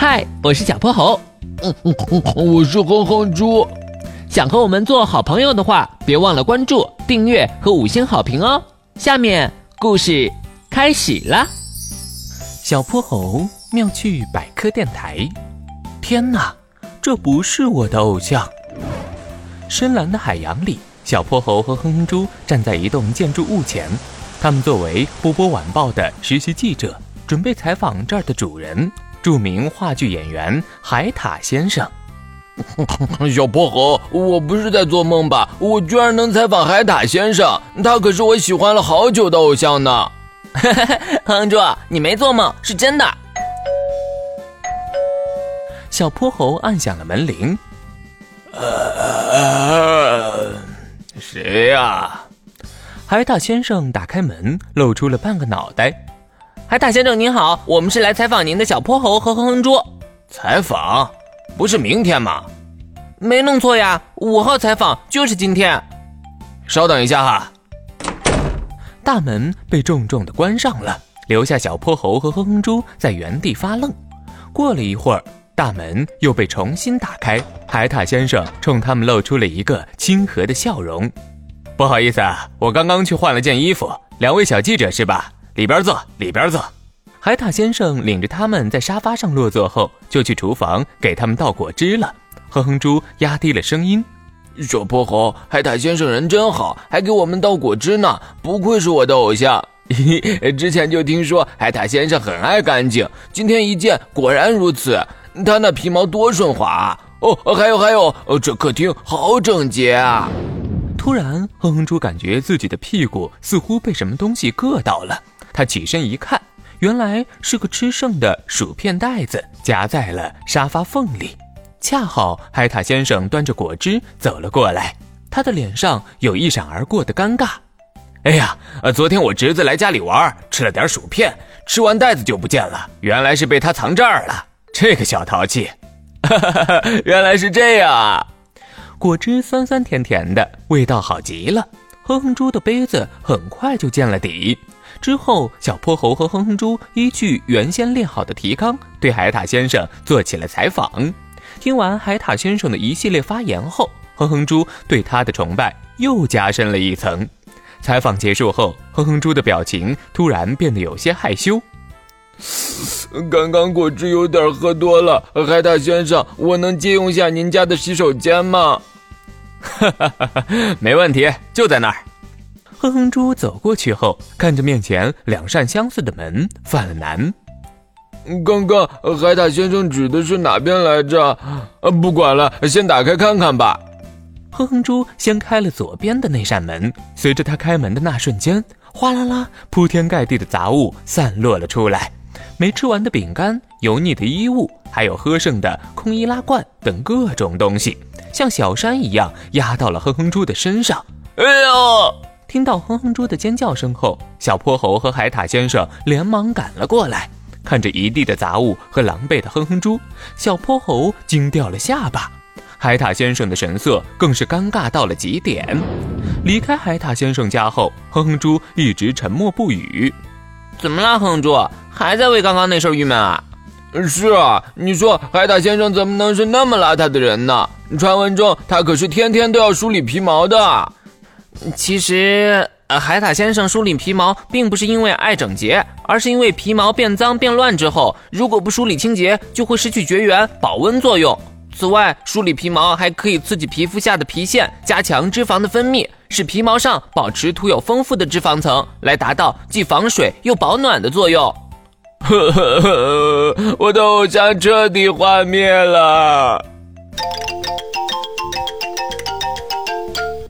嗨，我是小泼猴。嗯嗯嗯，我是哼哼猪。想和我们做好朋友的话，别忘了关注、订阅和五星好评哦。下面故事开始了。小泼猴妙趣百科电台。天哪，这不是我的偶像！深蓝的海洋里，小泼猴和哼哼猪站在一栋建筑物前，他们作为波波晚报的实习记者，准备采访这儿的主人。著名话剧演员海獭先生，小泼猴，我不是在做梦吧？我居然能采访海獭先生，他可是我喜欢了好久的偶像呢。哼猪，你没做梦，是真的。小泼猴按响了门铃。呃，谁呀？海獭先生打开门，露出了半个脑袋。海獭先生您好，我们是来采访您的小泼猴和哼哼猪。采访？不是明天吗？没弄错呀，五号采访就是今天。稍等一下哈。大门被重重的关上了，留下小泼猴和哼哼猪在原地发愣。过了一会儿，大门又被重新打开，海獭先生冲他们露出了一个亲和的笑容。不好意思啊，我刚刚去换了件衣服。两位小记者是吧？里边坐，里边坐。海獭先生领着他们在沙发上落座后，就去厨房给他们倒果汁了。哼哼猪压低了声音：“小泼猴，海獭先生人真好，还给我们倒果汁呢，不愧是我的偶像。之前就听说海獭先生很爱干净，今天一见，果然如此。他那皮毛多顺滑啊！哦，还有还有，这客厅好整洁啊！”突然，哼哼猪感觉自己的屁股似乎被什么东西硌到了。他起身一看，原来是个吃剩的薯片袋子夹在了沙发缝里。恰好海獭先生端着果汁走了过来，他的脸上有一闪而过的尴尬。哎呀，呃，昨天我侄子来家里玩，吃了点薯片，吃完袋子就不见了，原来是被他藏这儿了。这个小淘气，原来是这样啊！果汁酸酸甜甜的，味道好极了。哼哼猪的杯子很快就见了底。之后，小泼猴和哼哼猪依据原先列好的提纲，对海獭先生做起了采访。听完海獭先生的一系列发言后，哼哼猪对他的崇拜又加深了一层。采访结束后，哼哼猪的表情突然变得有些害羞。刚刚果汁有点喝多了，海獭先生，我能借用下您家的洗手间吗？哈哈哈哈没问题，就在那儿。哼哼猪走过去后，看着面前两扇相似的门，犯了难。刚刚海獭先生指的是哪边来着？呃，不管了，先打开看看吧。哼哼猪先开了左边的那扇门，随着他开门的那瞬间，哗啦啦，铺天盖地的杂物散落了出来，没吃完的饼干、油腻的衣物，还有喝剩的空易拉罐等各种东西，像小山一样压到了哼哼猪的身上。哎呦！听到哼哼猪的尖叫声后，小泼猴和海獭先生连忙赶了过来。看着一地的杂物和狼狈的哼哼猪，小泼猴惊掉了下巴，海獭先生的神色更是尴尬到了极点。离开海獭先生家后，哼哼猪一直沉默不语。怎么了，哼哼猪？还在为刚刚那事郁闷啊？是啊，你说海獭先生怎么能是那么邋遢的人呢？传闻中他可是天天都要梳理皮毛的。其实，呃，海獭先生梳理皮毛，并不是因为爱整洁，而是因为皮毛变脏变乱之后，如果不梳理清洁，就会失去绝缘保温作用。此外，梳理皮毛还可以刺激皮肤下的皮腺，加强脂肪的分泌，使皮毛上保持涂有丰富的脂肪层，来达到既防水又保暖的作用。呵呵呵，我的偶像彻底幻灭了。